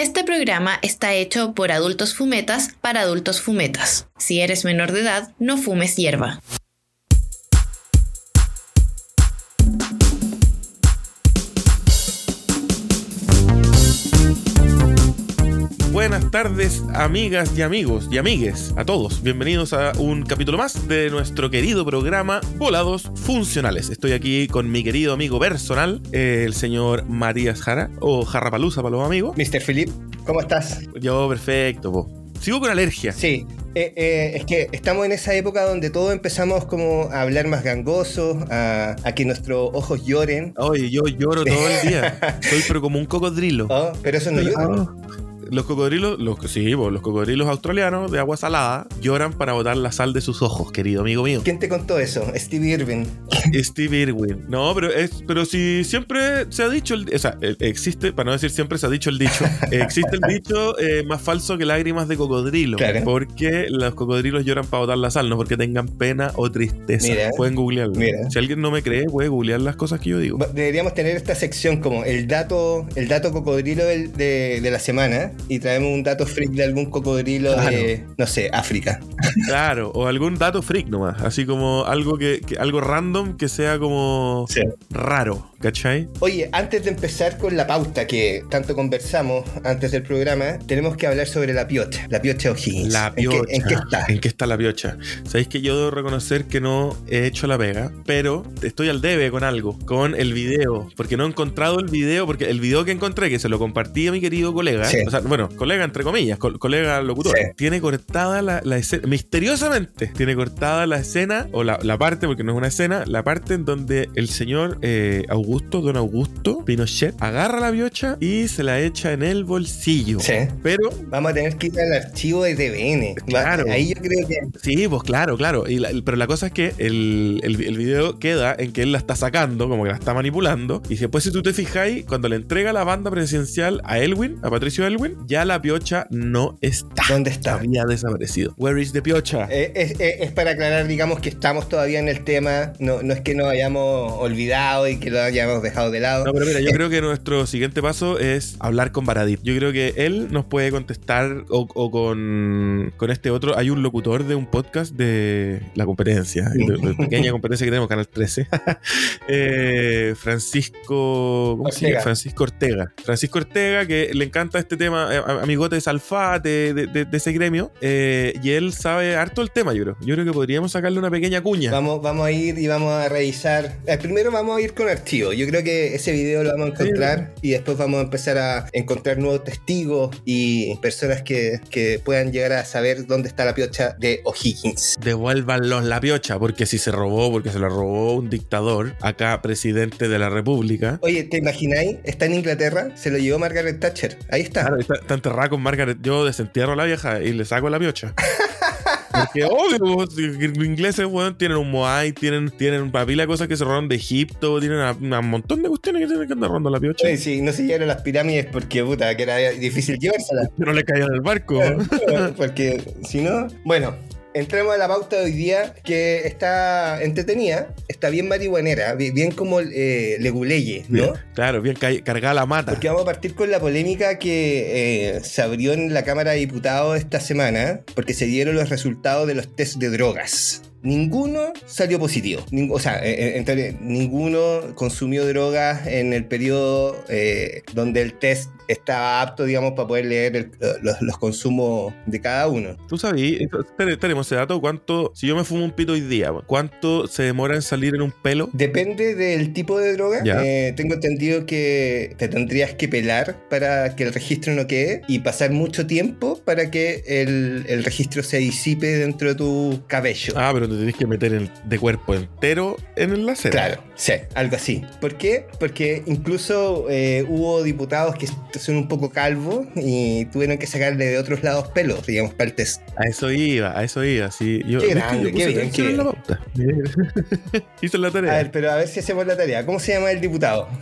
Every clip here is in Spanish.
Este programa está hecho por adultos fumetas para adultos fumetas. Si eres menor de edad, no fumes hierba. Buenas tardes, amigas y amigos y amigues, a todos. Bienvenidos a un capítulo más de nuestro querido programa Volados Funcionales. Estoy aquí con mi querido amigo personal, el señor Matías Jara, o Jarrapalusa para los amigos. Mr. Philip, ¿cómo estás? Yo, perfecto, po. Sigo con alergia. Sí, eh, eh, es que estamos en esa época donde todos empezamos como a hablar más gangoso, a, a que nuestros ojos lloren. Oye, yo lloro todo el día. Soy pero como un cocodrilo. Oh, pero eso no ayuda. Ah. Los cocodrilos, los, sí, los cocodrilos australianos de agua salada lloran para botar la sal de sus ojos, querido amigo mío. ¿Quién te contó eso? Steve Irwin. Steve Irwin. No, pero es, pero si siempre se ha dicho, el- o sea, eh, existe, para no decir siempre se ha dicho el dicho, existe el dicho eh, más falso que lágrimas de cocodrilo. Claro. Porque los cocodrilos lloran para botar la sal, no porque tengan pena o tristeza. Mira. Pueden googlearlo. Mira. Si alguien no me cree, puede googlear las cosas que yo digo. Deberíamos tener esta sección como el dato, el dato cocodrilo del- de, de la semana y traemos un dato freak de algún cocodrilo de, no sé, África. Claro, o algún dato freak nomás, así como algo que, que- algo random que sea como Sí. raro, ¿cachai? Oye, antes de empezar con la pauta que tanto conversamos antes del programa, tenemos que hablar sobre la piocha, la piocha O'Higgins. La ¿En qué- piocha. ¿En qué, está? ¿En qué está la piocha? Sabéis que yo debo reconocer que no he hecho la pega, pero estoy al debe con algo, con el video, porque no he encontrado el video, porque el video que encontré, que se lo compartí a mi querido colega, Sí. o sea, bueno, colega entre comillas, co- colega locutor, Sí. tiene cortada la, la escena, misteriosamente, tiene cortada la escena, o la, la parte, porque no es una escena, la parte en donde el señor eh, Augusto, don Augusto Pinochet, agarra la piocha y se la echa en el bolsillo. Sí. Pero Vamos a tener que ir al archivo de TVN. Claro. Ahí yo creo que. Sí, pues claro, claro. Y la- pero la cosa es que el, el, el video queda en que él la está sacando, como que la está manipulando. Y después, si tú te fijáis, cuando le entrega la banda presidencial a Elwin, a Patricio Elwin, ya la piocha no está. ¿Dónde está? Había desaparecido. Where is the piocha? Eh, es, es- es para aclarar, digamos, que estamos todavía en el tema. No, no es que nos hayamos olvidado y que lo hayamos dejado de lado. No, pero mira, yo creo que nuestro siguiente paso es hablar con Baradit. Yo creo que él nos puede contestar o, o con, con este otro. Hay un locutor de un podcast de la competencia, de, de pequeña competencia que tenemos, Canal 13. Eh, Francisco. ¿Cómo se llama? Ortega. Francisco Ortega. Francisco Ortega, que le encanta este tema, eh, amigote de Salfate, de, de- de ese gremio. eh, y él sabe harto el tema, yo creo. Yo creo que podríamos sacarle una pequeña cuña. Vamos, vamos a ir y vamos a revisar. Eh, primero vamos a ir con archivos. Yo creo que ese video lo vamos a encontrar y después vamos a empezar a encontrar nuevos testigos y personas que, que puedan llegar a saber dónde está la piocha de O'Higgins. Devuélvanlos la piocha, porque si se robó, porque se la robó un dictador, acá presidente de la república. Oye, ¿te imagináis? Está en Inglaterra, se lo llevó Margaret Thatcher. Ahí está. Claro, está, está enterrada con Margaret. Yo desentierro a la vieja y le saco la piocha. Porque obvio, los ingleses, weón, tienen un Moai, tienen, tienen una pila de cosas que se robaron de Egipto, tienen un montón de cuestiones que tienen que andar robando la piocha. Oye, sí, no se llevaron las pirámides porque, puta, que era difícil llevárselas. No le caían del barco. Porque si no. Bueno, entremos a la pauta de hoy día que está entretenida, está bien marihuanera, bi- bien como eh, leguleye, ¿no? Claro, bien ca- cargada la mata. Porque vamos a partir con la polémica que eh, se abrió en la Cámara de Diputados esta semana, porque se dieron los resultados de los test de drogas. Ninguno salió positivo. Ning- o sea, en teoría, ninguno consumió drogas en el periodo eh, donde el test estaba apto, digamos, para poder leer el- los, los consumos de cada uno. ¿Tú sabías? Tenemos ese dato. ¿Cuánto, si yo me fumo un pito hoy día, cuánto se demora en salir en un pelo? Depende del tipo de droga. Eh, tengo entendido que te tendrías que pelar para que el registro no quede y pasar mucho tiempo para que el, el registro se disipe dentro de tu cabello. Ah, pero te tenés que meter el- de cuerpo entero en el láser. Claro, sí, algo así. ¿Por qué? Porque incluso eh, hubo diputados que son un poco calvos y tuvieron que sacarle de otros lados pelos, digamos, para el test. A eso iba, a eso iba. Sí. Yo, Qué grande, qué bien, qué la pauta. Hice la A tarea. ver, pero a ver si hacemos la tarea. ¿Cómo se llama el diputado?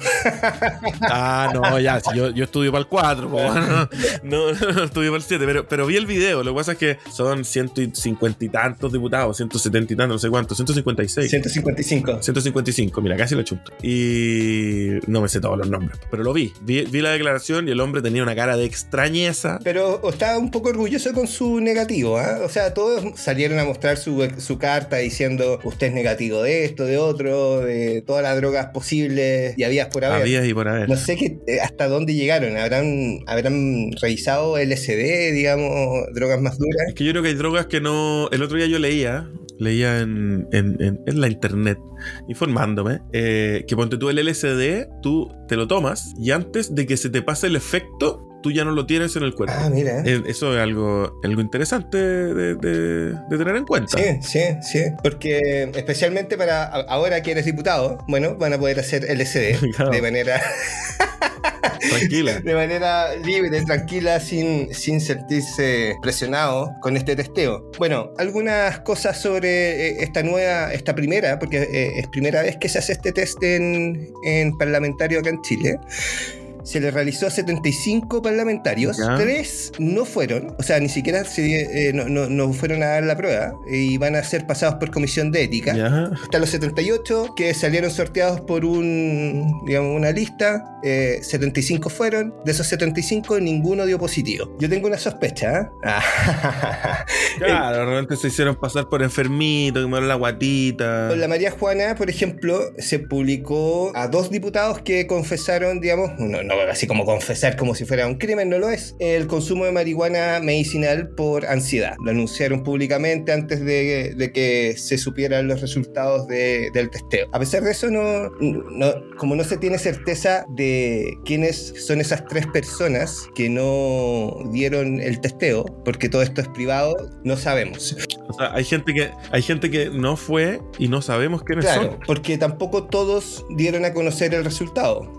Ah, no, ya, si yo, yo estudio para el 4, no, no, no estudio para el 7, pero, pero vi el video. Lo que pasa es que son 150 y tantos diputados, 170 y no sé cuántos, 156. 155. 155, mira, casi lo chunto. Y no me sé todos los nombres, pero lo vi. Vi, vi la declaración y el hombre tenía una cara de extrañeza. Pero estaba un poco orgulloso con su negativo, ¿ah? O sea, todos salieron a mostrar su, su carta diciendo usted es negativo de esto, de otro, de todas las drogas posibles y habías por haber. Habías y por haber. No sé eh, hasta dónde llegaron. ¿Habrán, ¿Habrán revisado LSD, digamos, drogas más duras? Es que yo creo que hay drogas que no. El otro día yo leía, leía en, en, la internet, informándome, eh, que ponte tú el LSD, tú te lo tomas y antes de que se te pase el efecto, tú ya no lo tienes en el cuerpo. Ah, mira. Eso es algo, algo interesante de, de- de tener en cuenta. Sí, sí, sí. Porque especialmente para ahora que eres diputado, bueno, van a poder hacer LSD Claro. de manera Tranquila. de manera libre, tranquila, sin, sin sentirse presionado con este testeo. Bueno, algunas cosas sobre eh, esta nueva, esta primera, porque eh, es primera vez que se hace este test en, en parlamentario acá en Chile. Se le realizó a 75 parlamentarios, Ya. tres no fueron, o sea, ni siquiera se, eh, no, no- no fueron a dar la prueba y van a ser pasados por comisión de ética. Ya. Están los 78 que salieron sorteados por un, digamos, una lista. eh, 75 fueron. De esos 75, ninguno dio positivo. Yo tengo una sospecha. ¿eh? Ah. Claro, realmente se hicieron pasar por enfermitos, que la guatita. Con la María Juana, por ejemplo, se publicó a dos diputados que confesaron, digamos, no, no así como confesar como si fuera un crimen, no lo es, el consumo de marihuana medicinal por ansiedad. Lo anunciaron públicamente antes de, de que se supieran los resultados de- del testeo. A pesar de eso, no, no- como no se tiene certeza de quiénes son esas tres personas que no dieron el testeo, porque todo esto es privado, no sabemos. O sea, hay gente que, hay gente que no fue y no sabemos quiénes Claro, son. porque tampoco todos dieron a conocer el resultado.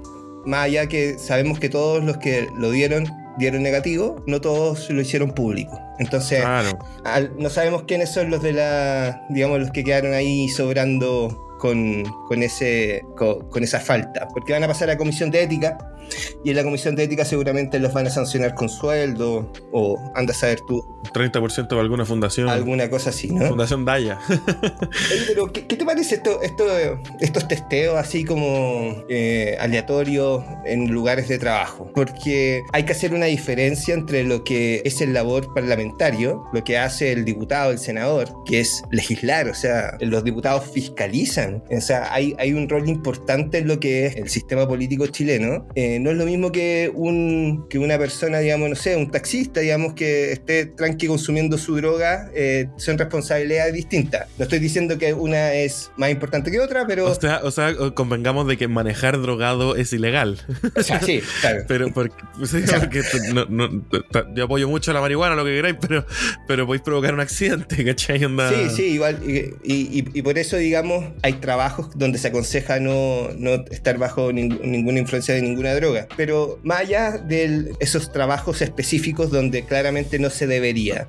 Más allá que sabemos que todos los que lo dieron dieron negativo, no todos lo hicieron público. Entonces, Claro. al- no sabemos quiénes son los de la, digamos, los que quedaron ahí sobrando con, con ese, co- con, esa falta. Porque van a pasar a comisión de ética y en la comisión de ética seguramente los van a sancionar con sueldo o anda a saber tú, 30% de alguna fundación. alguna cosa así, ¿no? Fundación Daya. Pero ¿qué, qué te parece esto, esto, estos testeos así como eh, aleatorios en lugares de trabajo? Porque hay que hacer una diferencia entre lo que es el labor parlamentario, lo que hace el diputado, el senador, que es legislar, o sea, los diputados fiscalizan, o sea, hay, hay un rol importante en lo que es el sistema político chileno. Eh, no es lo mismo que, un, que una persona, digamos, no sé, un taxista, digamos, que esté tranqui consumiendo su droga, eh, son responsabilidades distintas. No estoy diciendo que una es más importante que otra, pero... O sea, o sea, convengamos de que manejar drogado es ilegal. o sea, sí, claro. Pero porque, sí, porque no- no- yo apoyo mucho la marihuana, lo que queráis, pero, pero podéis provocar un accidente, ¿cachai? Onda- Sí, sí, igual. Y, y- y por eso, digamos, hay trabajos donde se aconseja no, no estar bajo ning- ninguna influencia de ninguna droga. Pero más allá de esos trabajos específicos donde claramente no se debería.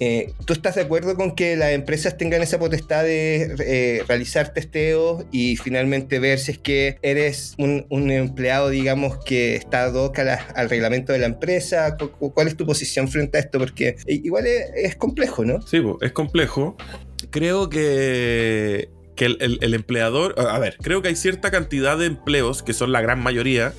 eh, ¿Tú estás de acuerdo con que las empresas tengan esa potestad de eh, realizar testeos y finalmente ver si es que eres un, empleado, digamos, que está ad al reglamento de la empresa? ¿Cu- cu- ¿Cuál es tu posición frente a esto? Porque igual es, complejo, ¿no? Sí, es complejo. Creo que, el, empleador. A ver, creo que hay cierta cantidad de empleos, que son la gran mayoría,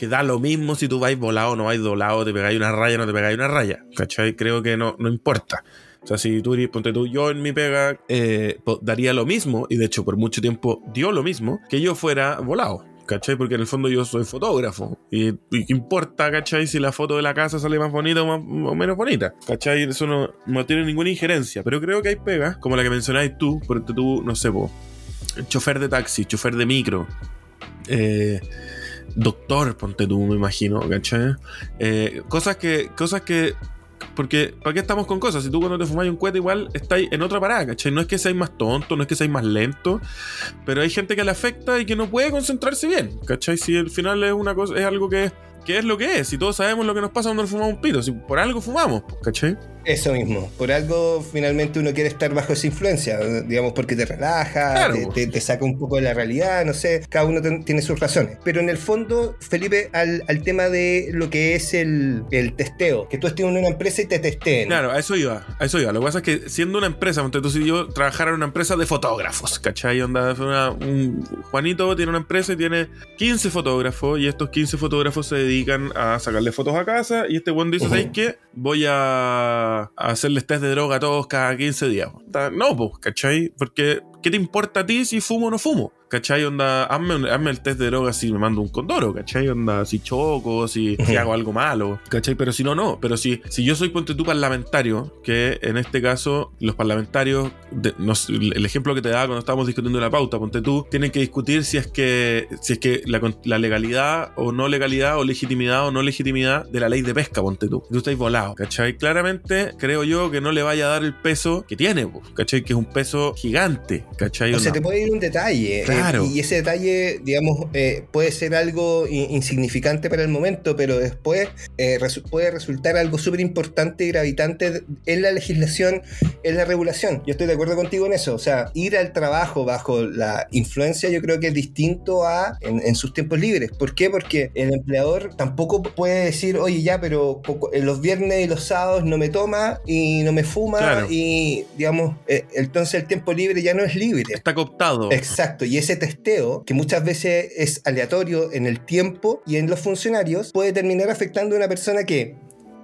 que da lo mismo si tú vais volado o no vais volado, te pegáis una raya o no te pegáis una raya. ¿Cachai? Creo que no, no importa. O sea, si tú ponte tú, yo en mi pega eh, daría lo mismo, y de hecho por mucho tiempo dio lo mismo, que yo fuera volado. ¿Cachai? Porque en el fondo yo soy fotógrafo. Y, y qué importa, ¿cachai? Si la foto de la casa sale más bonita o menos bonita. ¿Cachai? Eso no, no tiene ninguna injerencia. Pero creo que hay pegas, como la que mencionáis tú, porque tú, no sé, po, chofer de taxi, chofer de micro, eh, doctor, ponte tú, me imagino, ¿cachai? Eh, cosas que, cosas que porque, ¿para qué estamos con cosas? Si tú cuando te fumáis un cohete igual estáis en otra parada, ¿cachai? No es que seáis más tonto, no es que seáis más lento, pero hay gente que le afecta y que no puede concentrarse bien, ¿cachai? Si al final es una cosa, es algo que, que es lo que es, y todos sabemos lo que nos pasa cuando nos fumamos un pito, si por algo fumamos, ¿cachai? Eso mismo. Por algo, finalmente uno quiere estar bajo esa influencia, digamos, porque te relaja, te, saca un poco de la realidad, no sé, cada uno tiene sus razones. Pero en el fondo, Felipe, al, tema de lo que es el, testeo, que tú estés en una empresa y te testeen. Claro, a eso iba, a eso iba. Lo que pasa es que siendo una empresa, entonces si yo trabajara en una empresa de fotógrafos, ¿cachai? Onda, un, Juanito tiene una empresa y tiene 15 fotógrafos y estos 15 fotógrafos se dedican a sacarle fotos a casa y este buen dice, ¿sabes qué? Voy a hacerles test de droga a todos cada 15 días. No, pues, ¿cachai? Porque, ¿qué te importa a ti si fumo o no fumo? ¿Cachai? Onda, hazme, el test de droga si me mando un condoro, ¿cachai? Onda, si choco, si, hago algo malo, ¿cachai? Pero si no, no. Pero si, si yo soy, ponte tú, parlamentario, que en este caso los parlamentarios, el ejemplo que te daba cuando estábamos discutiendo la pauta, ponte tú, tienen que discutir si es que, si es que la, legalidad o no legalidad o legitimidad o no legitimidad de la ley de pesca, ponte tú. Tú estáis volado, ¿cachai? Claramente creo yo que no le vaya a dar el peso que tiene, ¿cachai? Que es un peso gigante, ¿cachai? O sea, te puede ir un detalle. Y ese detalle, digamos, eh, puede ser algo insignificante para el momento, pero después eh, puede resultar algo súper importante y gravitante en la legislación, en la regulación. Yo estoy de acuerdo contigo en eso. O sea, ir al trabajo bajo la influencia yo creo que es distinto a en, sus tiempos libres. ¿Por qué? Porque el empleador tampoco puede decir, oye, ya, pero los viernes y los sábados no me toma y no me fuma y, digamos, eh, entonces el tiempo libre ya no es libre. Está cooptado. Exacto. Y ese testeo, que muchas veces es aleatorio en el tiempo y en los funcionarios, puede terminar afectando a una persona que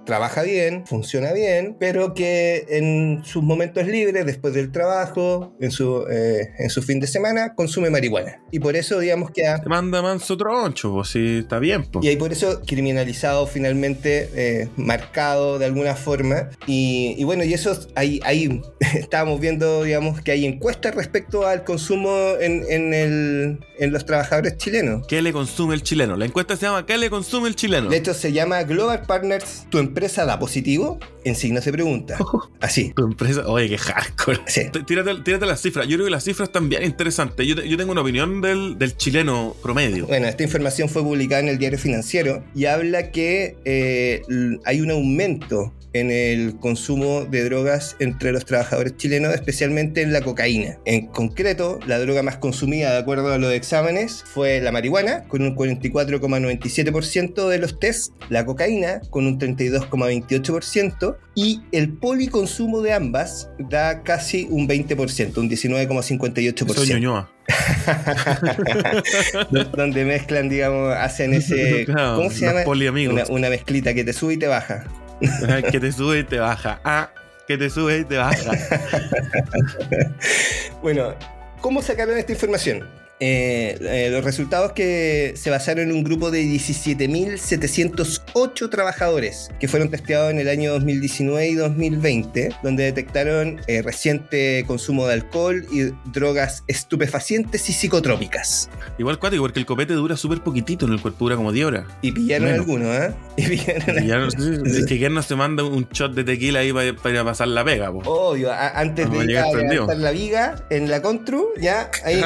trabaja bien, funciona bien, pero que en sus momentos libres, después del trabajo, en su, eh, en su fin de semana, consume marihuana. Y por eso, digamos que... Ha... manda manso troncho, pues sí, está bien. Pues. Y hay por eso criminalizado finalmente, eh, marcado de alguna forma. Y, bueno, y eso ahí, ahí estábamos viendo, digamos, que hay encuestas respecto al consumo en, en, el, en los trabajadores chilenos. ¿Qué le consume el chileno? La encuesta se llama ¿Qué le consume el chileno? De hecho, se llama Global Partners, tu empresa empresa da positivo? En signo de pregunta. Así. Tu empresa, oye, qué hardcore. Tírate, las cifras. Yo creo que las cifras están bien interesantes. Yo, tengo una opinión del, chileno promedio. Bueno, esta información fue publicada en el diario financiero y habla que eh, hay un aumento en el consumo de drogas entre los trabajadores chilenos, especialmente en la cocaína. En concreto, la droga más consumida, de acuerdo a los exámenes, fue la marihuana, con un 44,97% de los test, la cocaína, con un 32,28%, y el policonsumo de ambas da casi un 20%, un 19,58%. donde mezclan, digamos, hacen ese. ¿Cómo se llama? Una, una mezclita que te sube y te baja. que te sube y te baja. Ah, que te sube y te baja. bueno, ¿cómo sacaron esta información? Eh, eh, los resultados que se basaron en un grupo de 17.708 trabajadores que fueron testeados en el año 2019 y 2020, donde detectaron eh, reciente consumo de alcohol y drogas estupefacientes y psicotrópicas. Igual cuático, porque el copete dura súper poquitito en el cuerpo, dura como 10 horas. Y pillaron algunos, ¿eh? Y pillaron, Es que ¿quién no se manda un shot de tequila ahí para, ir a pasar la pega? Obvio, antes de ir a la viga en la Contru, ya hay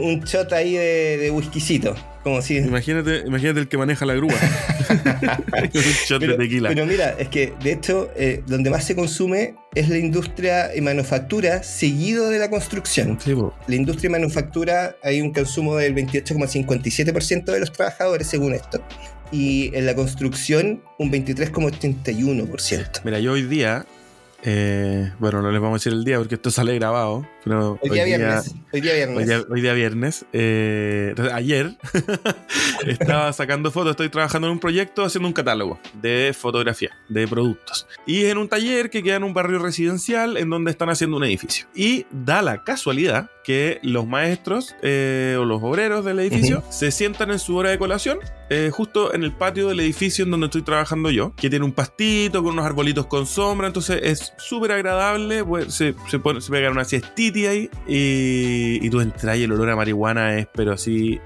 un un, shot ahí de, de whiskycito. Como si... imagínate, imagínate el que maneja la grúa. un shot pero, de tequila. Pero mira, es que de hecho, eh, donde más se consume es la industria y manufactura, seguido de la construcción. la industria y manufactura hay un consumo del 28,57% de los trabajadores, según esto. Y en la construcción, un 23,81%. Mira, yo hoy día eh, bueno, no les vamos a decir el día porque esto sale grabado. Pero hoy, día, viernes. Hoy día viernes. Hoy día, viernes. Eh, ayer estaba sacando fotos. Estoy trabajando en un proyecto haciendo un catálogo de fotografía, de productos. Y en un taller que queda en un barrio residencial en donde están haciendo un edificio. Y da la casualidad que los maestros eh, o los obreros del edificio se sientan en su hora de colación justo en el patio del edificio en donde estoy trabajando yo, que tiene un pastito con unos arbolitos con sombra. Entonces es súper agradable, pues, se, se, pone, se pega una siestiti ahí y, y tú entras y el olor a marihuana es, pero así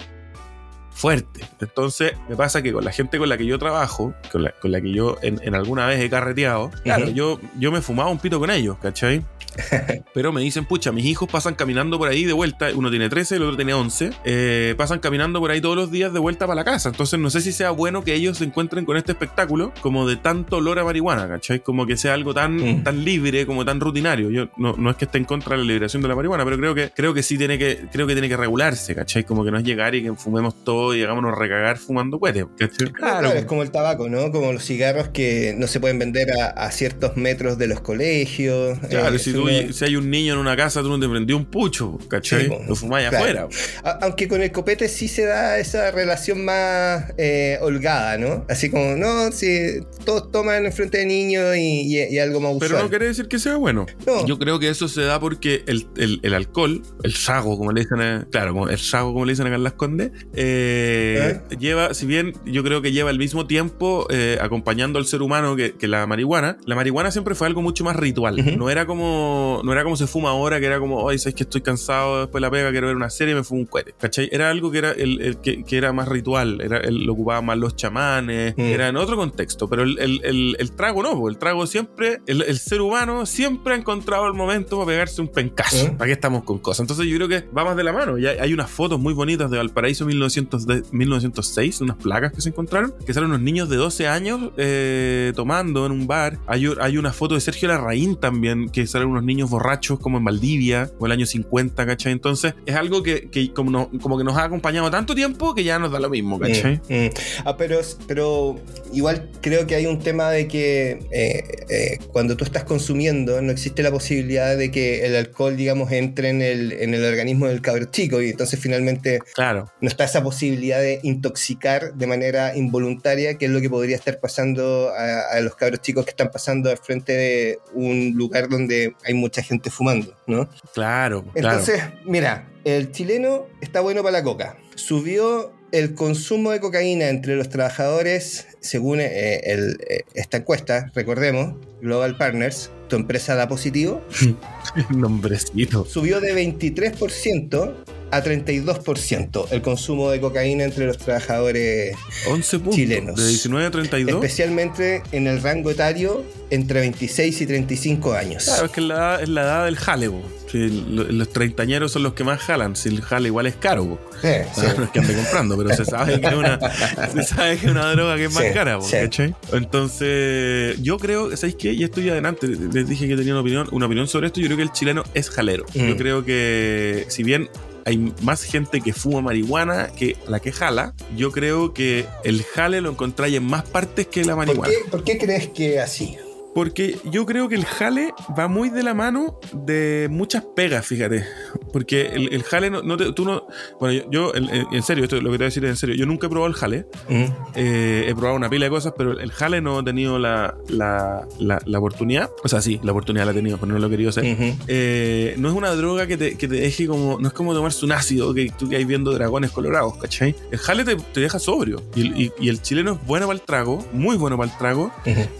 fuerte. Entonces, me pasa que con la gente con la que yo trabajo, con la, con la que yo en, alguna vez he carreteado, claro, yo, yo me fumaba un pito con ellos, ¿cachai? Pero me dicen, pucha, mis hijos pasan caminando por ahí de vuelta. Uno tiene 13, el otro tiene 11. eh, pasan caminando por ahí todos los días de vuelta para la casa. Entonces no sé si sea bueno que ellos se encuentren con este espectáculo como de tanto olor a marihuana, ¿cachai? Como que sea algo tan, Mm. tan libre, como tan rutinario. Yo no, no es que esté en contra de la liberación de la marihuana, pero creo que, creo que sí tiene que, creo que tiene que regularse, ¿cachai? Como que no es llegar y que fumemos todo y hagámonos recagar fumando ¿cachai? Claro, es como el tabaco, ¿no? Como los cigarros que no se pueden vender a, a ciertos metros de los colegios. Claro, Eh, si, tú- si hay un niño en una casa, tú no te prendió un pucho, ¿cachai? Sí. Lo fumáis Claro. afuera. Aunque con el copete sí se da esa relación más eh, holgada, ¿no? Así como, no, si todos toman en frente de niños y, y- y algo más usual. Pero no quiere decir que sea bueno. No. Yo creo que eso se da porque el, el- el alcohol, el sago, como le dicen, a- claro, como el sago, como le dicen acá en Las Condes, eh, lleva, si bien yo creo que lleva el mismo tiempo eh, acompañando al ser humano que, que la marihuana, la marihuana siempre fue algo mucho más ritual. No era como no era como se fuma ahora, que era como, ay, sabes que estoy cansado después de la pega, quiero ver una serie, me fumo un cohete. ¿Cachai? Era algo que era el, el que, que era más ritual, era, el- lo ocupaban más los chamanes, Mm. era en otro contexto, pero el, el- trago no, el trago siempre, el, ser humano siempre ha encontrado el momento para pegarse un pencazo. Mm. ¿Para qué estamos con cosas? Entonces yo creo que va más de la mano. Ya hay unas fotos muy bonitas de Valparaíso 1900 de- 1906, unas placas que se encontraron, que salen unos niños de 12 años eh, tomando en un bar. Hay, hay una foto de Sergio Larraín también, que salen unos niños borrachos como en Valdivia, o el año 50, ¿cachai? Entonces es algo que, que como, no- como que nos ha acompañado tanto tiempo que ya nos da lo mismo, ¿cachai? Mm, mm. Ah, pero, pero igual creo que hay un tema de que eh, eh, cuando tú estás consumiendo no existe la posibilidad de que el alcohol, digamos, entre en el, en el organismo del cabro chico y entonces finalmente Claro. no está esa posibilidad de intoxicar de manera involuntaria, que es lo que podría estar pasando a, a los cabros chicos que están pasando al frente de un lugar donde hay mucha gente fumando, ¿no? Claro, claro. Entonces, mira, el chileno está bueno para la coca. Subió el consumo de cocaína entre los trabajadores, según eh, el- eh, esta encuesta, recordemos, Global Partners, tu empresa da positivo, Nombrecito. subió de 23% a 32% el consumo de cocaína entre los trabajadores, 11 puntos. Chilenos. De 19 a 32. especialmente en el rango etario entre 26 y 35 años. Claro, es que es la, edad- es la edad del jale. Si lo- los treintañeros son los que más jalan. Si el jale igual es caro. Sí, sí. No es que ande comprando, pero se sabe que es una, se sabe que es una droga que es más Sí, cara. ¿cachai? Entonces, yo creo, ¿sabéis qué? Ya estoy adelante, les dije que tenía una opinión, una opinión sobre esto. Yo creo que el chileno es jalero. Mm. Yo creo que, si bien hay más gente que fuma marihuana que la que jala, yo creo que el jale lo encontráis en más partes que la ¿Por marihuana. qué, por qué crees que así? Porque yo creo que el jale va muy de la mano de muchas pegas, fíjate. Porque el, el jale no, no te- tú no. Bueno, yo, yo, en, serio, esto lo que te voy a decir es en serio. Yo nunca he probado el jale. Mm. Eh, he probado una pila de cosas, pero el jale no he tenido la, la, la- la oportunidad. O sea, sí, la oportunidad la he tenido, pero no lo he querido hacer. Eh, no es una droga que te, que te deje como. No es como tomarse un ácido que tú que hay viendo dragones colorados, ¿cachai? El jale te, te deja sobrio. Y, y- y el chileno es bueno para el trago, muy bueno para el trago.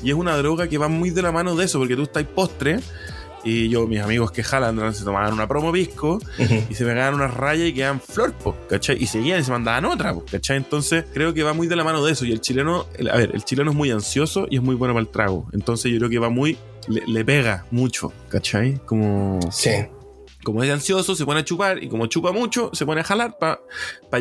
Y es una droga que va muy de la mano de eso, porque tú estás postre. Y yo, mis amigos que jalan, se tomaban una promo pisco y se pegaban unas rayas y quedaban flor, po, ¿cachai? Y seguían y se mandaban otra, po, ¿cachai? Entonces creo que va muy de la mano de eso. Y el chileno, el- a ver, el chileno es muy ansioso y es muy bueno para el trago. Entonces yo creo que va muy, le, le pega mucho, ¿cachai? Como, Sí. Como es ansioso, se pone a chupar y como chupa mucho, se pone a jalar para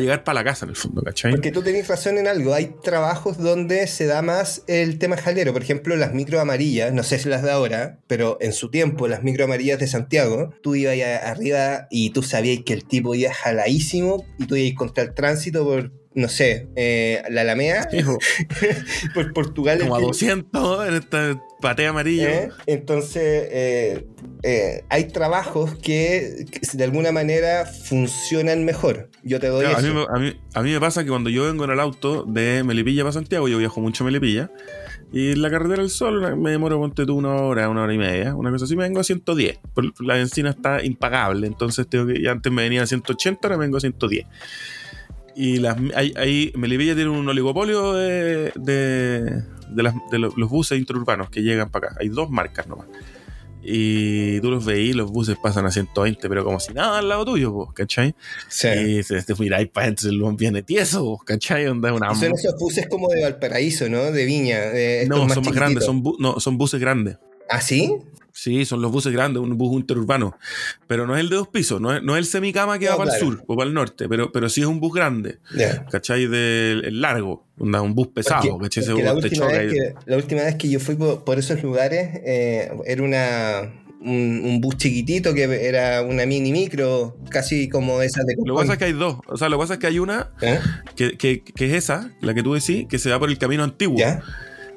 llegar para la casa en el fondo, ¿cachai? Porque tú tenés razón en algo. Hay trabajos donde se da más el tema jalero. Por ejemplo, las micro amarillas, no sé si las da ahora, pero en su tiempo, las micro amarillas de Santiago, tú ibas arriba y tú sabías que el tipo iba jaladísimo y tú ibas contra el tránsito por, no sé, eh, la Alameda, por Portugal. como a el tipo- 200 en esta patea amarillo. ¿Eh? Entonces, eh, eh, hay trabajos que, que de alguna manera funcionan mejor. Yo te doy Claro, a, eso. mí, me- a, mí, a mí me pasa que cuando yo vengo en el auto de Melipilla para Santiago, yo viajo mucho a Melipilla, y en la carretera del sol me demoro, ponte tú, una hora, una hora y media, una cosa así, me vengo a 110. Por- La benzina está impagable, entonces tengo que, antes me venía a 180, ahora me vengo a 110. Y las, ahí, ahí Melipilla tiene un oligopolio de, de, de las- de lo- los buses interurbanos que llegan para acá. Hay dos marcas nomás. Y tú los veís, los buses pasan a 120, pero como si nada al lado tuyo, po, ¿cachai? Sí. Y se te miráis para adentro, el viene tieso, ¿cachai? Onda una... Son esos buses como de Valparaíso, ¿no? De Viña. de No, son más grandes, son, bu- no, son buses grandes. ¿Ah, sí? Sí, son los buses grandes, un bus interurbano. Pero no es el de dos pisos, no es, no es el semicama que No, va para claro. el sur o para el norte, pero, pero sí es un bus grande, Ya. ¿cachai? Del el largo, un bus pesado, Porque- ¿cachai? Porque la, última vez que, la última vez que yo fui por, por esos lugares eh, era una un, un bus chiquitito que era una mini micro, casi como esas de Lo que pasa es que hay dos. O sea, lo que pasa es que hay una ¿Eh? que, que- que es esa, la que tú decís, que se va por el camino antiguo. ¿Ya?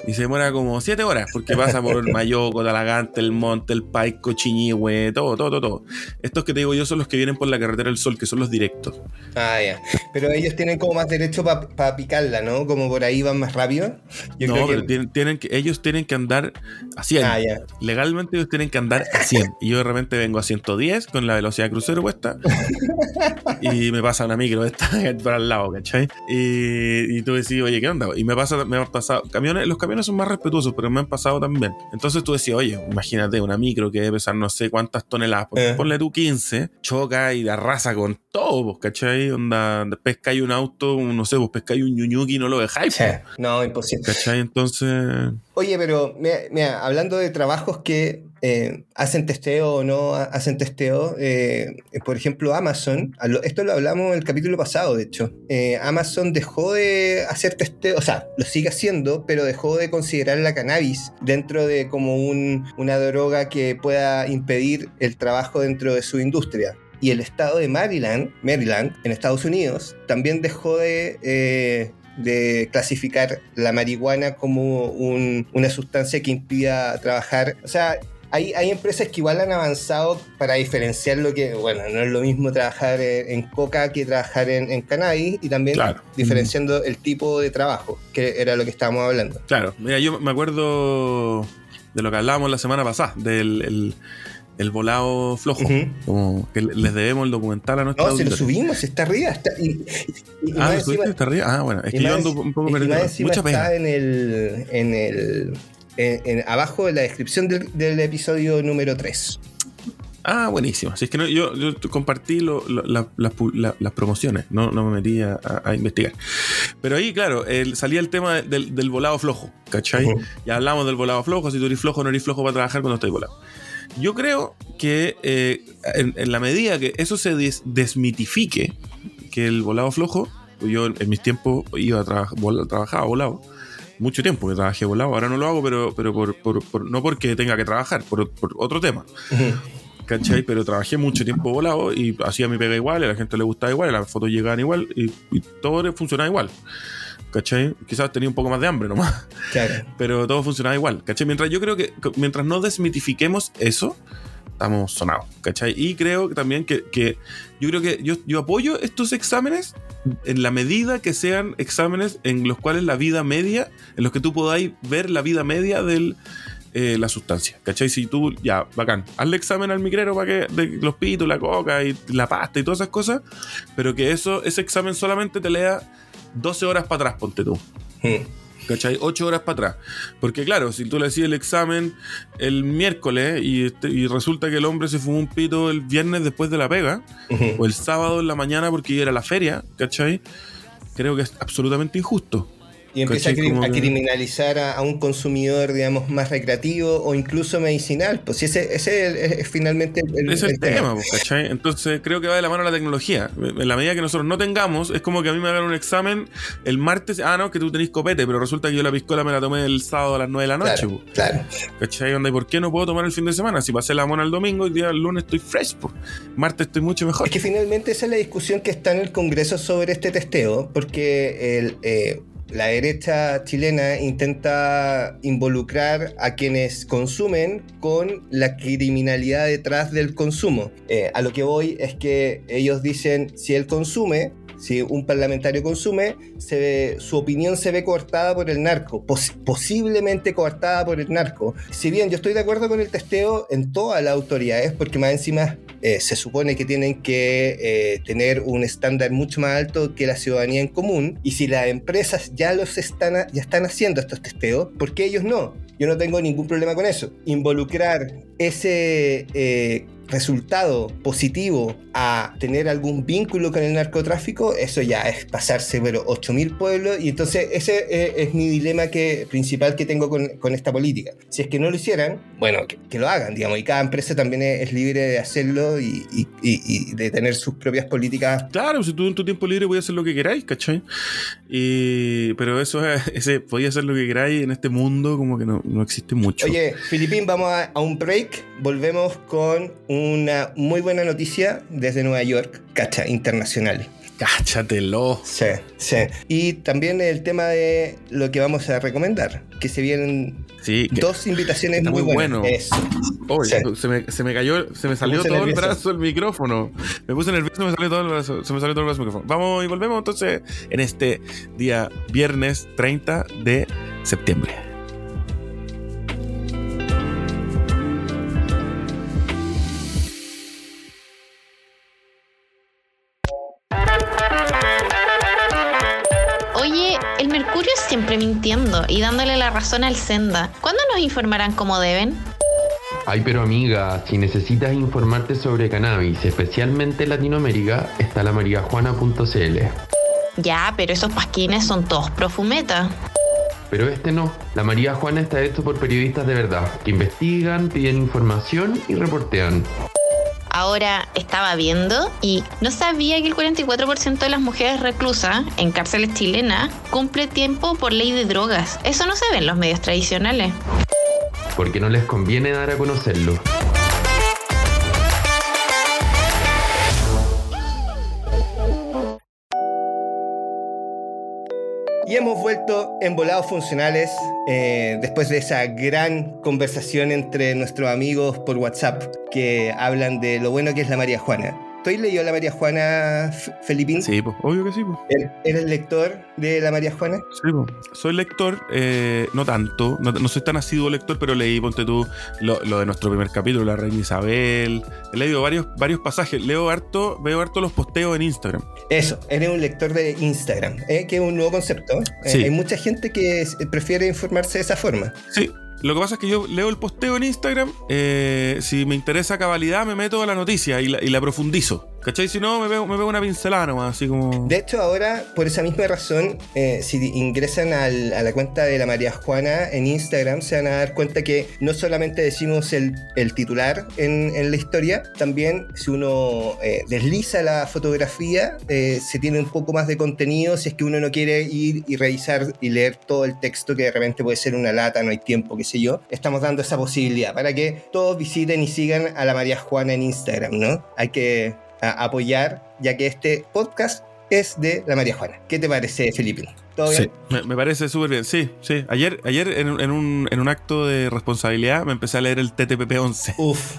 Y se demora como siete horas, porque pasa por Mayoco, Talagante, El Monte, El Paico, Chiñihue, todo, todo, todo, todo. Estos que te digo yo son los que vienen por la carretera del Sol, que son los directos. Ah, ya. Pero ellos tienen como más derecho para picarla, ¿no? Como por ahí van más rápido. Yo no, creo que- pero tienen, tienen que, ellos tienen que andar a 100. Ah, ya. Legalmente ellos tienen que andar a 100. Y yo de repente vengo a 110 con la velocidad crucero puesta. y me pasa una micro esta para al lado, ¿cachai? Y, y tú decís, oye, ¿qué onda? Y me pasa, me han pasado. Camiones, los camiones son más respetuosos, pero me han pasado también. Entonces tú decías, oye, imagínate una micro que debe pesar no sé cuántas toneladas. Eh. Ponle tú 15, choca y arrasa con todo, pues, ¿cachai? Onda, pescáis un auto, no sé, pues pescáis un ñuñuki y no lo dejáis. Sí. pues, No, imposible. ¿Cachai? Entonces. Oye, pero mira, mira, hablando de trabajos que eh, hacen testeo o no ha- hacen testeo, eh, por ejemplo, Amazon, esto lo hablamos en el capítulo pasado, de hecho, eh, Amazon dejó de hacer testeo, o sea, lo sigue haciendo, pero dejó de considerar la cannabis dentro de como un- una droga que pueda impedir el trabajo dentro de su industria. Y el estado de Maryland, Maryland, en Estados Unidos, también dejó de, de clasificar la marihuana como un- una sustancia que impida trabajar. O sea, hay, hay empresas que igual han avanzado para diferenciar lo que, bueno, no es lo mismo trabajar en, en coca que trabajar en, en cannabis y también Claro. diferenciando el tipo de trabajo, que era lo que estábamos hablando. Claro, mira, yo me acuerdo de lo que hablábamos la semana pasada, del el, el volado flojo. Como que les debemos el documental a nuestra No, si lo auditoría. subimos, está arriba. Está, y, y- y Ah, ¿lo subiste hasta arriba? Ah, bueno, es que yo ando un poco perdido. está en el, en el en- en- abajo de la descripción del, del episodio número 3. Ah, buenísimo. Así es que no, yo, yo compartí lo- lo- la- las pu- la- las promociones, no, no me metí a, investigar. Pero ahí, claro, el- salía el tema del, del volado flojo, ¿cachai? Ujú. Ya hablamos del volado flojo, si tú eres flojo no eres flojo para trabajar cuando estás volado. Yo creo que eh, en, en la medida que eso se des- desmitifique, que el volado flojo, yo en, en mis tiempos iba a trabajar, trabajaba volado, mucho tiempo que trabajé volado, ahora no lo hago, pero, pero por, por- por- no porque tenga que trabajar, por, otro tema. ¿cachai? Pero trabajé mucho tiempo volado y hacía mi pega igual, a la gente le gustaba igual, las fotos llegaban igual y, y todo funcionaba igual. ¿Cachai? Quizás tenía un poco más de hambre nomás, Claro. pero todo funcionaba igual. ¿Cachai? Mientras yo creo que mientras no desmitifiquemos eso, estamos sonados. ¿Cachai? Y creo también que, que yo creo que yo, yo apoyo estos exámenes en la medida que sean exámenes en los cuales la vida media, en los que tú podáis ver la vida media de la sustancia. ¿Cachai? Si tú, ya, bacán, hazle examen al migrero para que de los pitos, la coca y la pasta y todas esas cosas, pero que eso, ese examen solamente te lea 12 horas para atrás, ponte tú. Mm. ¿Cachai? 8 horas para atrás. Porque claro, si tú le hacías el examen el miércoles y, este- y resulta que el hombre se fumó un pito el viernes después de la pega, o el sábado en la mañana porque iba a ir a la feria, ¿cachai? Creo que es absolutamente injusto. Y empieza a, criminalizar a, a un consumidor, digamos, más recreativo o incluso medicinal. Pues si ese, ese es, es finalmente el, es el, tema, pues, ¿cachai? Entonces creo que va de la mano la tecnología. En la medida que nosotros no tengamos, es como que a mí me hagan un examen el martes, ah, no, que tú tenés copete, pero resulta que yo la piscola me la tomé el sábado a las 9 de la noche, Claro, pues. claro. ¿Cachai? Onda, ¿y por qué no puedo tomar el fin de semana? Si pasé la mona el domingo, el día del lunes estoy fresh, pues. Martes estoy mucho mejor. Es que finalmente esa es la discusión que está en el Congreso sobre este testeo, porque el, eh, la derecha chilena intenta involucrar a quienes consumen con la criminalidad detrás del consumo. Eh, a lo que voy es que ellos dicen, si él consume, si un parlamentario consume, su opinión se ve coartada por el narco, pos- posiblemente coartada por el narco. Si bien yo estoy de acuerdo con el testeo en todas las autoridades, porque más encima eh, se supone que tienen que eh, tener un estándar mucho más alto que la ciudadanía en común, y si las empresas ya los están haciendo estos testeos, ¿por qué ellos no? Yo no tengo ningún problema con eso. Involucrar ese... eh, resultado positivo a tener algún vínculo con el narcotráfico, eso ya es pasarse, pero 8.000 pueblos. Y entonces ese es, es mi dilema que, principal que tengo con, con, esta política. Si es que no lo hicieran, bueno, que, que lo hagan, digamos, y cada empresa también es, es libre de hacerlo y, y, y, de tener sus propias políticas. Claro, si tú en tu tiempo libre puedes hacer lo que queráis, ¿cachai? Y, pero eso es, ese, podía hacer lo que queráis en este mundo, como que no, no existe mucho. Oye, Filipín, vamos a, a un break, volvemos con una muy buena noticia desde Nueva York, cacha, internacional. Cáchatelo. Sí, sí. Y también el tema de lo que vamos a recomendar, que se vienen sí, que dos invitaciones está muy, muy buenas. bueno. Eso. Sí. se, me, se me cayó, se me salió todo el brazo el micrófono. Me puse nervioso, me salió todo el brazo, se me salió todo el brazo el micrófono. Vamos y volvemos entonces en este día viernes 30 de septiembre. Y dándole la razón al Senda. ¿Cuándo nos informarán como deben? Ay, pero amiga, si necesitas informarte sobre cannabis, especialmente en Latinoamérica, está la mariajuana.cl. Ya, pero esos pasquines son todos profumeta. Pero este no. La María Juana está hecho por periodistas de verdad, que investigan, piden información y reportean. Ahora estaba viendo y no sabía que el 44% de las mujeres reclusas en cárceles chilenas cumple tiempo por ley de drogas. Eso no se ve en los medios tradicionales. Porque no les conviene dar a conocerlo. Y hemos vuelto en volados funcionales eh, después de esa gran conversación entre nuestros amigos por WhatsApp que hablan de lo bueno que es la María Juana. ¿Tú has leído la María Juana, Felipín? Sí, pues, obvio que sí, pues. ¿Er- ¿Eres lector de la María Juana? Sí, po. Soy lector, eh, no tanto, no, no soy tan asiduo lector, pero leí, ponte tú, lo, lo de nuestro primer capítulo, la reina Isabel. He leído varios, varios pasajes. Leo harto, veo harto los posteos en Instagram. Eso, eres un lector de Instagram, ¿eh? que es un nuevo concepto. Eh, hay mucha gente que prefiere informarse de esa forma. Sí. Lo que pasa es que yo leo el posteo en Instagram, eh, si me interesa cabalidad me meto a la noticia y la, y la profundizo. ¿Cachai? Si no, me veo, me veo una pincelada nomás, así como... De hecho, ahora, por esa misma razón, eh, si ingresan a la cuenta de la María Juana en Instagram, se van a dar cuenta que no solamente decimos el, titular en, en la historia, también si uno eh, desliza la fotografía, eh, se tiene un poco más de contenido si es que uno no quiere ir y revisar y leer todo el texto, que de repente puede ser una lata, no hay tiempo, qué sé yo. Estamos dando esa posibilidad para que todos visiten y sigan a la María Juana en Instagram, ¿no? Hay que a- apoyar, ya que este podcast es de la María Juana. ¿Qué te parece, Felipe? ¿Todo Sí, bien? me, me parece súper bien. Sí, sí. Ayer, ayer en, un- en un, en un acto de responsabilidad me empecé a leer el TTPP-11. Uf.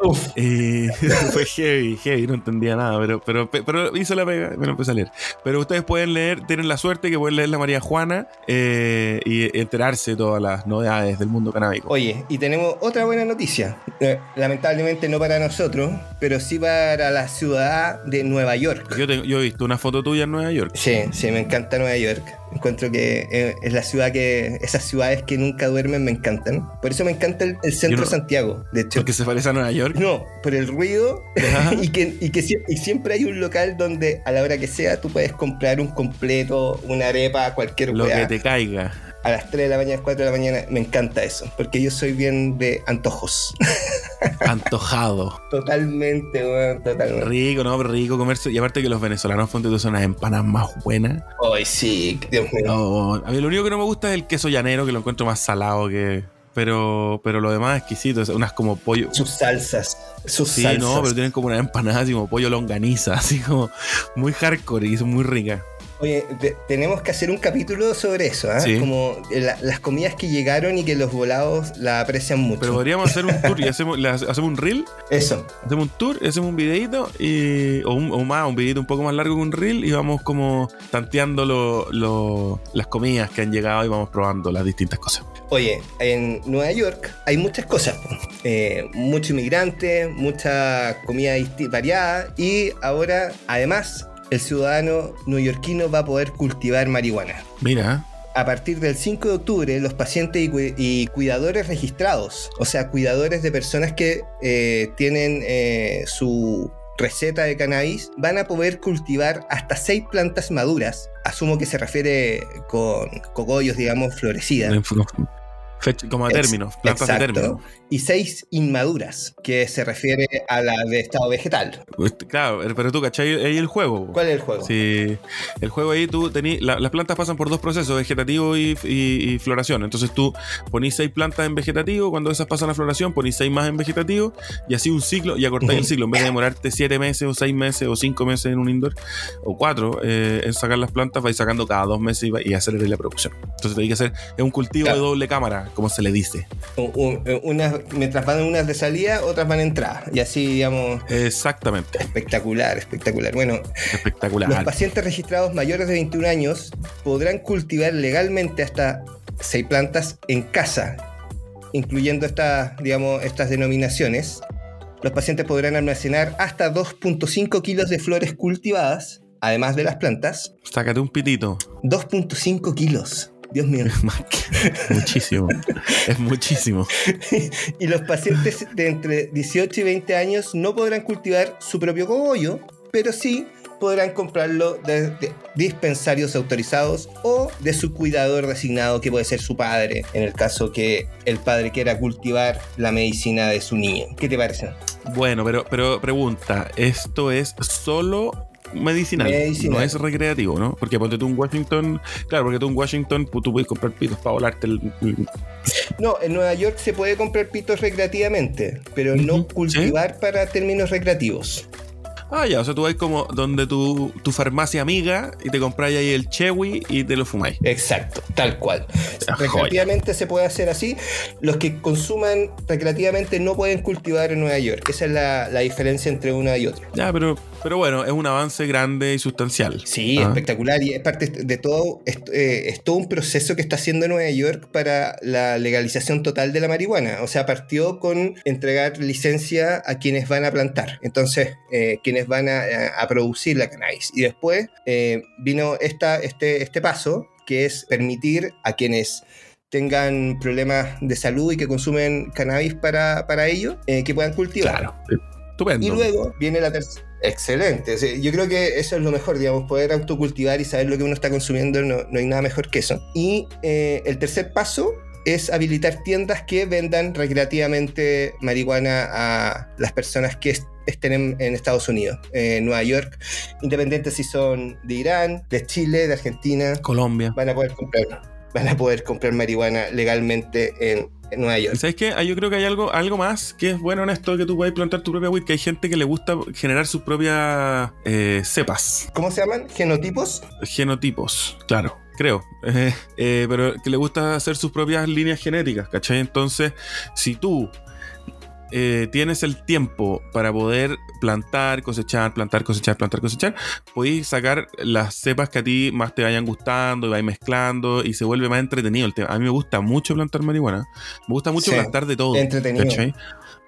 Uf. Y fue heavy, heavy, no entendía nada, pero, pero, pero hizo la pega, me lo empecé a leer. Pero ustedes pueden leer, tienen la suerte que pueden leer la María Juana eh, y enterarse de todas las novedades del mundo canábico. Oye, y tenemos otra buena noticia. Eh, lamentablemente no para nosotros, pero sí para la ciudad de Nueva York. Yo, tengo- yo he visto una foto tuya en Nueva York. Sí, sí, me encanta Nueva York. Encuentro que eh, es la ciudad que. Esas ciudades que nunca duermen me encantan. Por eso me encanta el, el centro no- de Santiago, de hecho. Porque se parece a Nueva York. No, por el ruido y que, y que y siempre hay un local donde a la hora que sea tú puedes comprar un completo, una arepa, cualquier Lo que te caiga. A las 3 de la mañana, 4 de la mañana, me encanta eso, porque yo soy bien de antojos. Antojado. totalmente, weón, totalmente. Rico, ¿no? Rico comerse. Y aparte que los venezolanos, ponte tú, son las empanadas más buenas. Ay, sí, Dios mío. No, a mí lo único que no me gusta es el queso llanero, que lo encuentro más salado que. Pero, pero lo demás es exquisito. es unas como pollo. Sus salsas, sus Sí, salsas. no, pero tienen como una empanada así como pollo longaniza, así como muy hardcore y son muy ricas. Oye, te- tenemos que hacer un capítulo sobre eso, ¿ah? Sí. Como la- las comidas que llegaron y que los volados la aprecian mucho. Pero podríamos hacer un tour y hacemos, hacemos un reel, Eso. hacemos un tour, y hacemos un videito y, o, un, o más, un videito un poco más largo que un reel y vamos como tanteando lo- lo- las comidas que han llegado y vamos probando las distintas cosas. Oye, en Nueva York hay muchas cosas. Eh, mucho inmigrante, mucha comida variada y ahora, además, el ciudadano neoyorquino va a poder cultivar marihuana. Mira, a partir del 5 de octubre, los pacientes y, cu- y cuidadores registrados, o sea, cuidadores de personas que eh, tienen eh, su receta de cannabis, van a poder cultivar hasta seis plantas maduras. Asumo que se refiere con cogollos, digamos, florecidas. Como a término, plantas de término. Y seis inmaduras, que se refiere a la de estado vegetal. Este, Claro, pero tú, ¿cachai? Ahí el juego. ¿Cuál es el juego? Sí, el juego ahí tú tenés, la- las plantas pasan por dos procesos, vegetativo y, y- y floración. Entonces tú ponís seis plantas en vegetativo, cuando esas pasan a floración ponís seis más en vegetativo y así un ciclo y acortáis el ciclo. En vez de demorarte siete meses o seis meses o cinco meses en un indoor o cuatro eh, en sacar las plantas, vais sacando cada dos meses y, y acelerar la producción. Entonces tenéis que hacer, es un cultivo Claro. de doble cámara, como se le dice. Un- unas, mientras van unas de salida, otras van de entrada. Y así, digamos, Exactamente, espectacular, espectacular. Bueno, Los espectacular. pacientes registrados mayores de 21 años podrán cultivar legalmente hasta 6 plantas en casa, incluyendo estas, digamos, estas denominaciones. Los pacientes podrán almacenar hasta 2.5 kilos de flores cultivadas, además de las plantas. Sácate un pitito. 2.5 kilos. Dios mío. Muchísimo. es muchísimo. y los pacientes de entre 18 y 20 años no podrán cultivar su propio cogollo, pero sí podrán comprarlo de, de dispensarios autorizados o de su cuidador designado, que puede ser su padre, en el caso que el padre quiera cultivar la medicina de su niño. ¿Qué te parece? Bueno, pero, pero pregunta, ¿esto es solo medicinal? Medicinal. No es recreativo, ¿no? Porque ponte tú en Washington, claro, porque tú en Washington tú puedes comprar pitos para volarte el... No, en Nueva York se puede comprar pitos recreativamente, pero no cultivar para términos recreativos. Ah, ya, o sea, tú vas como donde tu, tu farmacia amiga y te compráis ahí el chewi y te lo fumáis. Exacto, tal cual. Recreativamente se puede hacer así. Los que consuman recreativamente no pueden cultivar en Nueva York. Esa es la, la diferencia entre una y otra. Ya, pero, pero bueno, es un avance grande y sustancial. Sí, Ah. espectacular. Y es parte de todo, es, eh, es todo un proceso que está haciendo Nueva York para la legalización total de la marihuana. O sea, partió con entregar licencia a quienes van a plantar. Entonces, eh, quienes van a, a producir la cannabis. Y después eh, vino esta, este, este paso, que es permitir a quienes tengan problemas de salud y que consumen cannabis para, para ello, eh, que puedan cultivar. Claro. Estupendo. Y luego viene la tercera. Excelente. Yo creo que eso es lo mejor, digamos, poder autocultivar y saber lo que uno está consumiendo, no, no hay nada mejor que eso. Y eh, el tercer paso es habilitar tiendas que vendan recreativamente marihuana a las personas que est- estén en, en Estados Unidos, en Nueva York, independientes si son de Irán, de Chile, de Argentina, Colombia. van a poder comprar, van a poder comprar marihuana legalmente en, en Nueva ¿Y York. sabes qué? Ah, Yo creo que hay algo, algo más que es bueno en esto que tú puedes plantar tu propia weed, que hay gente que le gusta generar sus propias eh, cepas, ¿Cómo se llaman? ¿Genotipos? genotipos, claro. Creo, Eh, eh, pero que le gusta hacer sus propias líneas genéticas, ¿cachai? Entonces, si tú eh, tienes el tiempo para poder plantar, cosechar, plantar, cosechar, plantar, cosechar, podéis sacar las cepas que a ti más te vayan gustando y vais mezclando y se vuelve más entretenido el tema. A mí me gusta mucho plantar marihuana, me gusta mucho Sí, plantar de todo. entretenido. ¿cachai?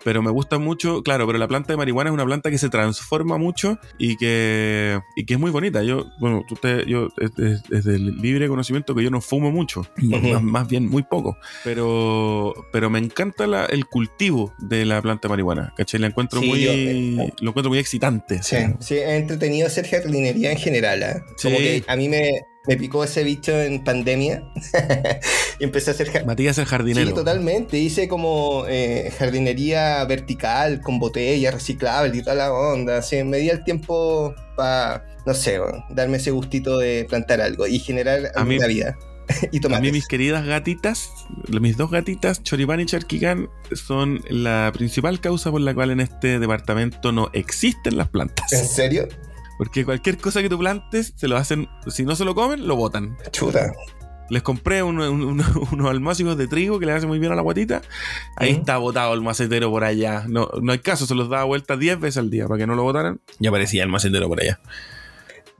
Pero me gusta mucho, claro, pero la planta de marihuana es una planta que se transforma mucho y que, y que es muy bonita. Yo, bueno, tú te- yo es, es- es del libre conocimiento que yo no fumo mucho, más, más bien muy poco. Pero, pero me encanta la- el cultivo de la planta de marihuana, ¿cachai? La encuentro Sí, muy, yo- eh, lo encuentro muy excitante. Sí, sí, es entretenido hacer jardinería en general. ¿ah? Como Sí. que a mí me, me picó ese bicho en pandemia y empecé a hacer jardinería. Matías el jardinero. Sí, totalmente. Hice como eh, jardinería vertical con botella reciclable y toda la onda. Así, me di el tiempo para, no sé, bueno, darme ese gustito de plantar algo y generar A mí- vida. y A tomates. mí mis queridas gatitas, mis dos gatitas, Choripán y Charquicán, son la principal causa por la cual en este departamento no existen las plantas. ¿En serio? Porque cualquier cosa que tú plantes, se lo hacen, si no se lo comen, lo botan. Chuta. Les compré un- un- un- unos almácigos de trigo que le hacen muy bien a la guatita. Ahí está botado el macetero por allá. No, no hay caso, se los daba vuelta 10 veces al día para que no lo botaran. Y aparecía el macetero por allá.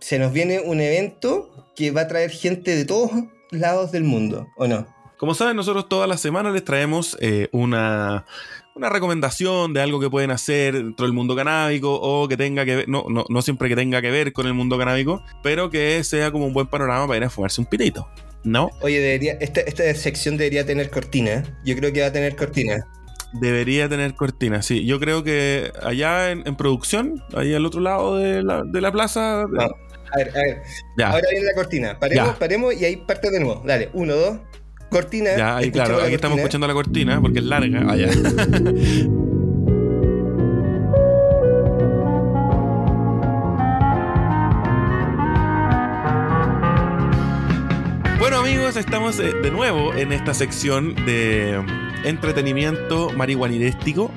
Se nos viene un evento que va a traer gente de todos lados del mundo, ¿o no? Como saben, nosotros todas las semanas les traemos eh, una, una recomendación de algo que pueden hacer dentro del mundo canábico o que tenga que ver, no, no, no siempre que tenga que ver con el mundo canábico, pero que sea como un buen panorama para ir a fumarse un pitito. No, Oye, debería, esta, esta sección debería tener cortina. Yo creo que va a tener cortina. debería tener cortina, sí. Yo creo que allá en, en producción, ahí al otro lado de la, de la plaza. No. A ver, a ver. Ya, Ahora viene la cortina. Paremos, Ya. paremos y ahí parte de nuevo. Dale, uno, dos. Cortina. ya, ahí claro, la aquí estamos escuchando la cortina porque es larga. Ah, ya. Bueno amigos, estamos eh, de nuevo en esta sección de mm, entretenimiento marihuaninístico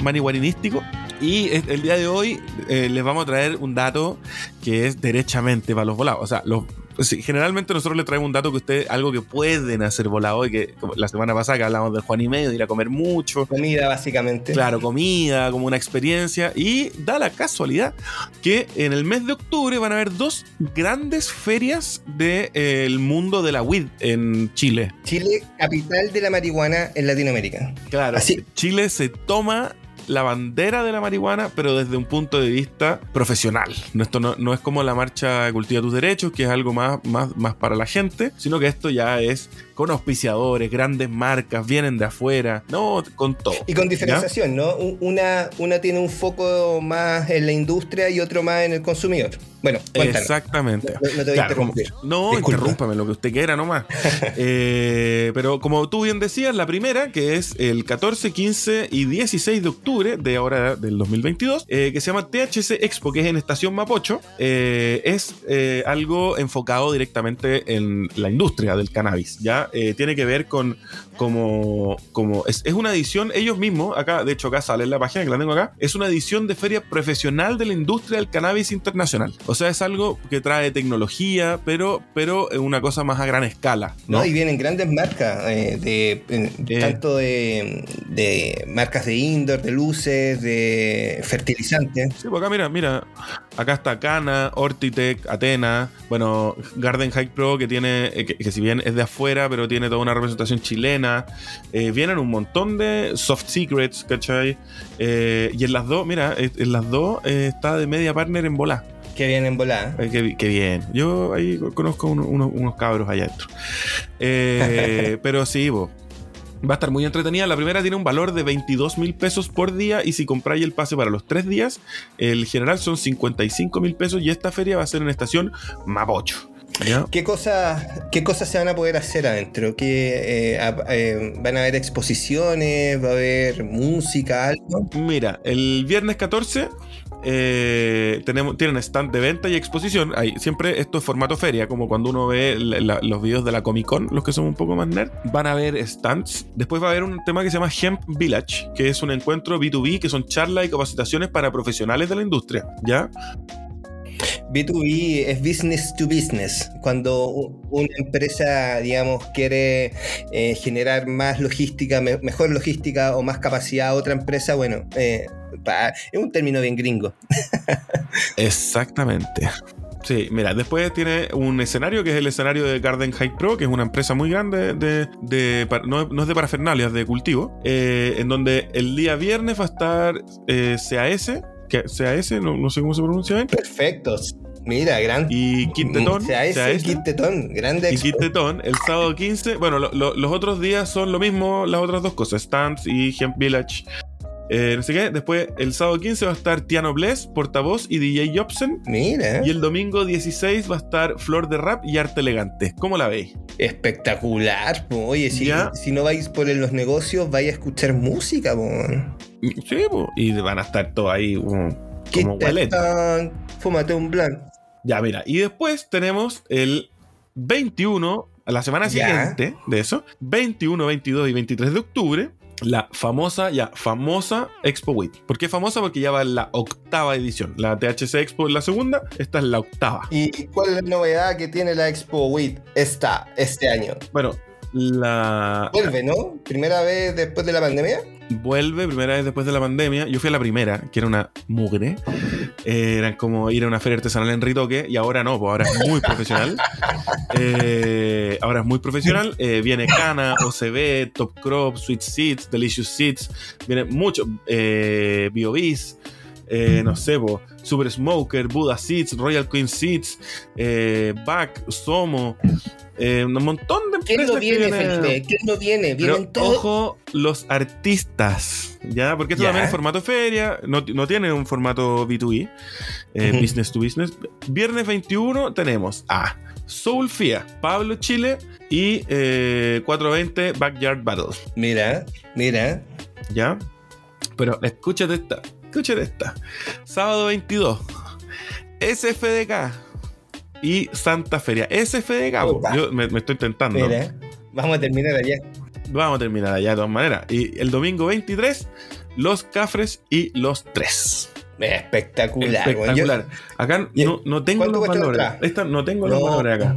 y el día de hoy eh, les vamos a traer un dato que es derechamente para los volados. O sea, los, sí, generalmente nosotros les traemos un dato que ustedes, algo que pueden hacer volado y que como la semana pasada que hablamos del Juan y medio, de ir a comer mucho. Comida, básicamente. Claro, comida, como una experiencia. Y da la casualidad que en el mes de octubre van a haber dos grandes ferias del mundo de la weed en Chile. Chile, capital de la marihuana en Latinoamérica. Claro. Así. Chile se toma la bandera de la marihuana, pero desde un punto de vista profesional. Esto no, no es como la marcha Cultiva tus Derechos, que es algo más, más, más para la gente, sino que esto ya es con auspiciadores, grandes marcas, vienen de afuera, no, con todo. Y con diferenciación, ¿no? Un- Una, una tiene un foco más en la industria y otro más en el consumidor. Bueno, cuéntanos. Exactamente. No, no te voy a interrumpir. No, Disculpa. interrúmpame lo que usted quiera nomás. Eh, pero como tú bien decías, la primera, que es el 14, 15 y 16 de octubre de ahora del 2022, eh, que se llama THC Expo, que es en Estación Mapocho, eh, es eh, algo enfocado directamente en la industria del cannabis. Ya Eh, tiene que ver con como, como es, es una edición, ellos mismos, acá, de hecho acá sale en la página que la tengo acá, es una edición de feria profesional de la industria del cannabis internacional. O sea, es algo que trae tecnología, pero, pero es una cosa más a gran escala. ¿no? ¿no? Y vienen grandes marcas, eh, de, eh, Eh. tanto de, de marcas de indoor, de luces, de fertilizantes. Sí, pues acá mira, mira, acá está Cana, Ortitec, Atena, bueno, Garden Hike Pro que tiene, eh, que, que si bien es de afuera, pero tiene toda una representación chilena, eh, vienen un montón de soft secrets, ¿cachai? Eh, y en las dos, mira, eh, en las dos eh, está de media partner en bola. Que vienen voladas. Ay, qué, qué bien. Yo ahí conozco uno- uno- unos cabros allá adentro. Eh, pero sí, bo. Va a estar muy entretenida. La primera tiene un valor de 22 mil pesos por día y si compráis el pase para los tres días, el general son 55 mil pesos y esta feria va a ser en estación Mapocho. ¿Qué cosas, ¿Qué cosas se van a poder hacer adentro? ¿Qué, eh, a- eh, ¿Van a haber exposiciones? ¿Va a haber música? ¿Algo? Mira, el viernes 14 eh, tenemos, tienen stand de venta y exposición. Ahí, siempre esto es formato feria, como cuando uno ve la- la- los videos de la Comic Con, los que son un poco más nerd. Van a haber stands. Después va a haber un tema que se llama Hemp Village, que es un encuentro B2B, que son charlas y capacitaciones para profesionales de la industria. ¿Ya? B2B es business to business. Cuando una empresa, digamos, quiere eh, generar más logística, me- mejor logística o más capacidad a otra empresa, bueno, eh, es un término bien gringo. Exactamente. Sí, mira, después tiene un escenario que es el escenario de Garden Hike Pro, que es una empresa muy grande de, de- no, no es de parafernalias, de cultivo, eh, en donde el día viernes va a estar eh, CAS, que, CAS, no, no sé cómo se pronuncia Perfectos. Mira, gran. y Quintetón, O sea, ese CAS, Quintetón, grande y. Quintetón, el sábado 15. Bueno, lo- lo- los otros días son lo mismo, las otras dos cosas, Stands y Hemp Village. Eh, no sé qué. Después, el sábado 15 va a estar Tiano Bless, portavoz y DJ Jobsen. Mira, Y el domingo 16 va a estar Flor de Rap y Arte Elegante. ¿Cómo la veis? espectacular. po. Oye, si, Ya. si no vais por los negocios, vais a escuchar música. Po. Sí, po. y van a estar todos ahí como, como. Quintetón, fúmate un blanco. Ya, mira. Y después tenemos el 21, a la semana siguiente de eso, 21, 22 y 23 de octubre, la famosa, ya, famosa Expo Week. ¿Por qué famosa? Porque ya va en la octava edición. La THC Expo es la segunda, esta es la octava. ¿Y cuál es la novedad que tiene la Expo WIT esta, este año? Bueno, la, Vuelve, ¿no? Primera vez después de la pandemia. vuelve primera vez después de la pandemia. Yo fui a la primera, que era una mugre. Eh, eran como ir a una feria artesanal en Ritoque y ahora no, pues ahora es muy profesional. Eh, ahora es muy profesional. Eh, viene Cana, OCB, Top Crop, Sweet Seeds, Delicious Seeds. Viene mucho. Eh, BioBees. Eh, no sé, po, Super Smoker, Buddha Seeds, Royal Queen Seeds, eh, Back, Somo, eh, un montón de ¿Quién empresas no que viene, vienen- Felipe? ¿Quién no viene? Vienen todos. ojo, los artistas, ¿ya? Porque esto Ya. también es formato feria, no, no tiene un formato B2B, eh, business to business. Viernes 21 tenemos a Soulfia, Pablo Chile y eh, 420 Backyard Battle, Mira, mira. ¿ya? Pero escúchate esta, escúchate esta. Sábado 22, SFDK y Santa Feria. SFDK, po. Opa. yo me, me estoy tentando. Mira. Vamos a terminar allá. Vamos a terminar allá de todas maneras. Y el domingo 23, los Cafres y los Tres. Espectacular. Espectacular. Acá ¿Y no, no tengo los valores. Esta, no tengo los valores acá.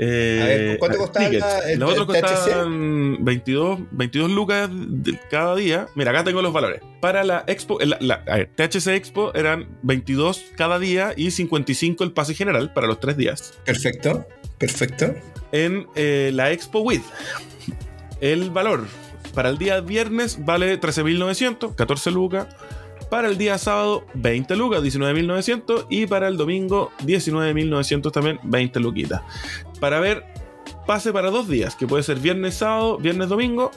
Eh, A ver, ¿cuánto costaba tickets. la- el- Los otros costaban 22, 22 lucas de- cada día. Mira, acá tengo los valores. Para la Expo, la, la- a ver, THC Expo eran 22 cada día y 55 el pase general para los tres días. Perfecto, perfecto. en eh, la Expo With. El valor para el día viernes vale 13.900, 14 lucas. Para el día sábado, 20 lucas, 19.900. Y para el domingo, 19.900 también, 20 luquitas. Para ver pase para dos días, que puede ser viernes, sábado, viernes, domingo,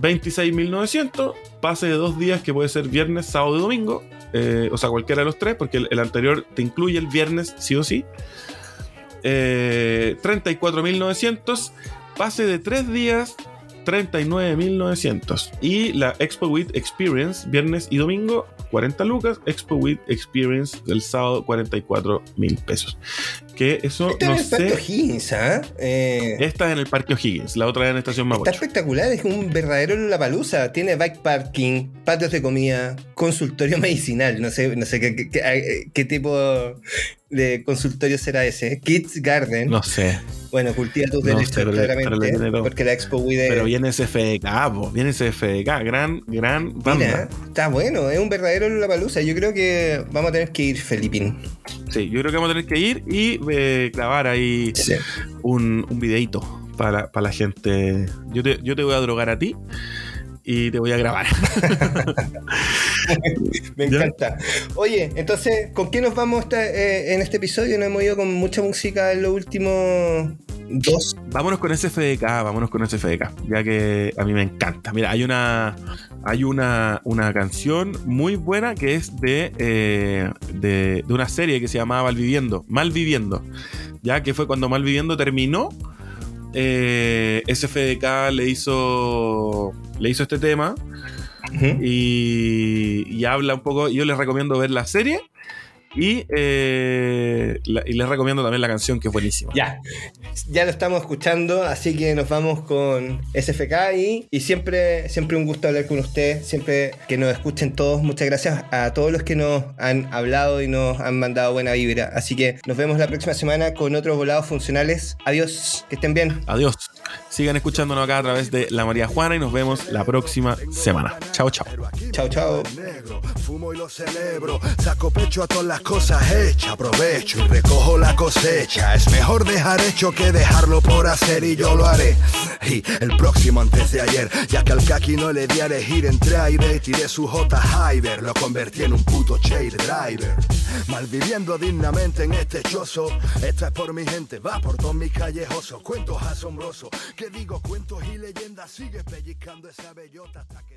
26.900. Pase de dos días, que puede ser viernes, sábado y domingo. eh, o sea, cualquiera de los tres, porque el, anterior te incluye el viernes, sí o sí. Eh, 34.900. Pase de tres días, 39.900. Y la Expo with Experience, viernes y domingo, 40 lucas. Expo with Experience el sábado, 44 mil pesos. Que eso Este no es el Parque. O'Higgins, ¿ah? Eh, Esta es en el Parque O'Higgins, la otra es en Estación Está Mapocho. espectacular, es un verdadero Lollapalooza. Tiene bike parking, patios de comida, consultorio medicinal. No sé, no sé qué, qué- qué- qué tipo de consultorio será ese. Kids Garden. No sé. Bueno, cultiva tus No derechos, sé, pero claramente. porque la Expo With Pero viene SFDK, po, viene SFDK, gran, gran banda. Mira, está bueno, es un verdadero Lollapalooza. Yo creo que vamos a tener que ir, Felipín. Sí, yo creo que vamos a tener que ir y grabar ahí Sí. un, un videito para, para la gente. Yo te, yo te voy a drogar a ti y te voy a grabar. Me encanta. Oye, entonces, ¿con qué nos vamos esta- eh, en este episodio? Nos hemos ido con mucha música en los últimos dos. vámonos con SFDK, vámonos con SFDK, ya que a mí me encanta. Mira, hay una, hay una, una canción muy buena que es de, eh, de, de una serie que se llamaba Malviviendo, Malviviendo, ya que fue cuando Malviviendo terminó. eh, SFDK le hizo, le hizo este tema y, y habla un poco. Yo les recomiendo ver la serie y, eh, la- y les recomiendo también la canción que es buenísima. Ya, ya lo estamos escuchando, así que nos vamos con SFK y, y siempre, siempre un gusto hablar con usted, siempre que nos escuchen todos. Muchas gracias a todos los que nos han hablado y nos han mandado buena vibra. Así que nos vemos la próxima semana con otros volados funcionales. Adiós, que estén bien. Adiós. Sigan escuchándonos acá a través de La María Juana y nos vemos la próxima semana. Chao, chao. Chao, chao. fumo y lo celebro, saco pecho a todas las cosas hechas, aprovecho y recojo la cosecha. Es mejor dejar hecho que dejarlo por hacer y yo lo haré. Y el próximo antes de ayer, ya que al kaki no le di a elegir entre aire y tiré su J Hyber, lo convertí en un puto chair driver. Malviviendo dignamente en este chozo, esta es por mi gente, va por todos mis callejosos, cuentos asombrosos, que digo cuentos y leyendas, sigue pellizcando esa bellota hasta que...